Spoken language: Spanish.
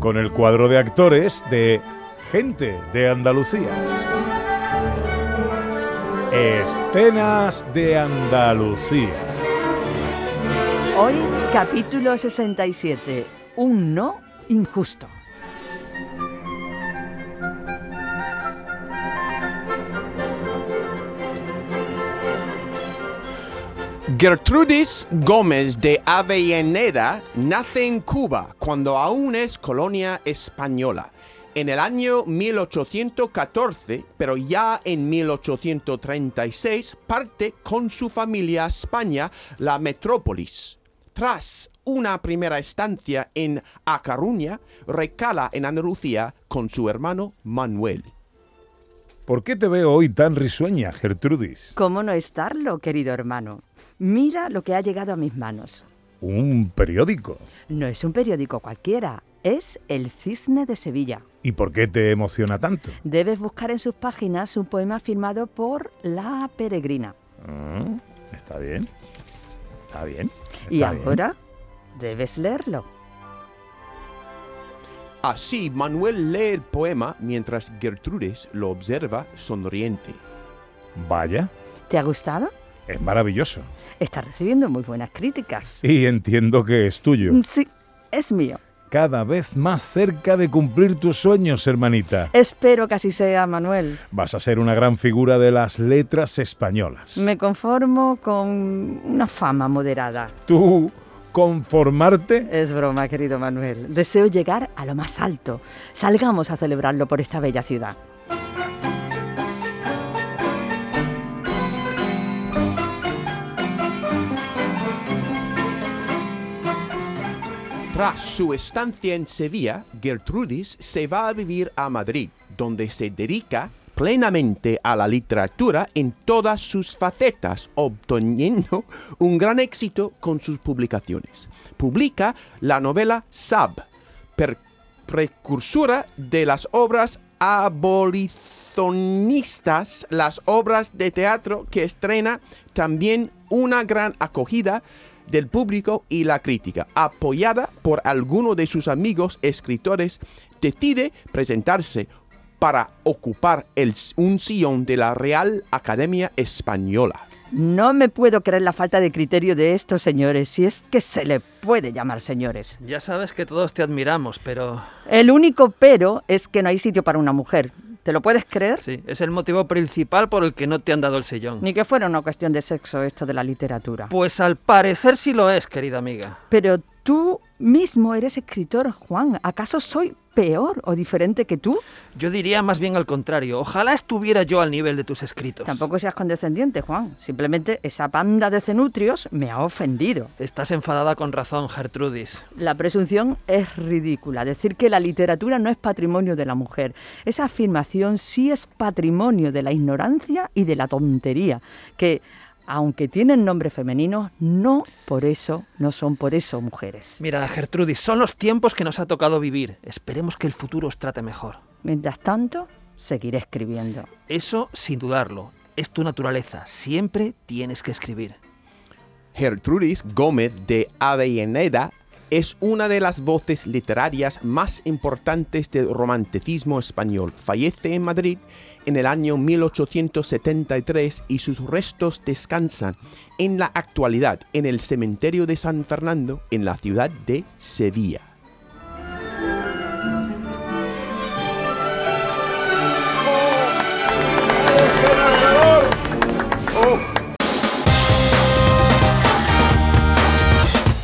Con el cuadro de actores de Gente de Andalucía. Escenas de Andalucía. Hoy, capítulo 67. Un no injusto. Gertrudis Gómez de Avellaneda nace en Cuba cuando aún es colonia española. En el año 1814, pero ya en 1836, parte con su familia a España, la metrópolis. Tras una primera estancia en A Coruña, recala en Andalucía con su hermano Manuel. ¿Por qué te veo hoy tan risueña, Gertrudis? ¿Cómo no estarlo, querido hermano? Mira lo que ha llegado a mis manos. Un periódico. No es un periódico cualquiera, es El Cisne de Sevilla. ¿Y por qué te emociona tanto? Debes buscar en sus páginas un poema firmado por La Peregrina. Ah, está bien. Está bien. Y bien. ahora debes leerlo. Así, Manuel lee el poema mientras Gertrudis lo observa sonriente. Vaya, ¿Te ha gustado? Es maravilloso. Está recibiendo muy buenas críticas. Y entiendo que es tuyo. Mm, Sí, es mío. Cada vez más cerca de cumplir tus sueños, hermanita. Espero que así sea, Manuel. Vas a ser una gran figura de las letras españolas. Me conformo con una fama moderada. ¿Tú conformarte? Es broma, querido Manuel. Deseo llegar a lo más alto. Salgamos a celebrarlo por esta bella ciudad. Tras su estancia en Sevilla, Gertrudis se va a vivir a Madrid, donde se dedica plenamente a la literatura en todas sus facetas, obteniendo un gran éxito con sus publicaciones. Publica la novela Sab, precursora de las obras abolicionistas, las obras de teatro que estrena también una gran acogida del público y la crítica. Apoyada por alguno de sus amigos escritores, decide presentarse para ocupar el- un sillón de la Real Academia Española. No me puedo creer la falta de criterio de estos señores, si es que se le puede llamar señores. Ya sabes que todos te admiramos, pero El único pero es que no hay sitio para una mujer. ¿Te lo puedes creer? sí, es el motivo principal por el que no te han dado el sillón. Ni que fuera una cuestión de sexo esto de la literatura. Pues al parecer sí lo es, querida amiga. Pero tú mismo eres escritor, Juan. ¿Acaso soy peor o diferente que tú? Yo diría más bien al contrario. Ojalá estuviera yo al nivel de tus escritos. Tampoco seas condescendiente, Juan. Simplemente esa banda de cenutrios me ha ofendido. Estás enfadada con razón, Gertrudis. La presunción es ridícula. Decir que la literatura no es patrimonio de la mujer. Esa afirmación sí es patrimonio de la ignorancia y de la tontería. Que, aunque tienen nombre femenino, no por eso, no son por eso mujeres. Mira, Gertrudis, son los tiempos que nos ha tocado vivir. Esperemos que el futuro os trate mejor. Mientras tanto, seguiré escribiendo. Eso sin dudarlo. Es tu naturaleza. Siempre tienes que escribir. Gertrudis Gómez de Avellaneda es una de las voces literarias más importantes del romanticismo español. Fallece en Madrid en el año 1873 y sus restos descansan en la actualidad en el cementerio de San Fernando en la ciudad de Sevilla.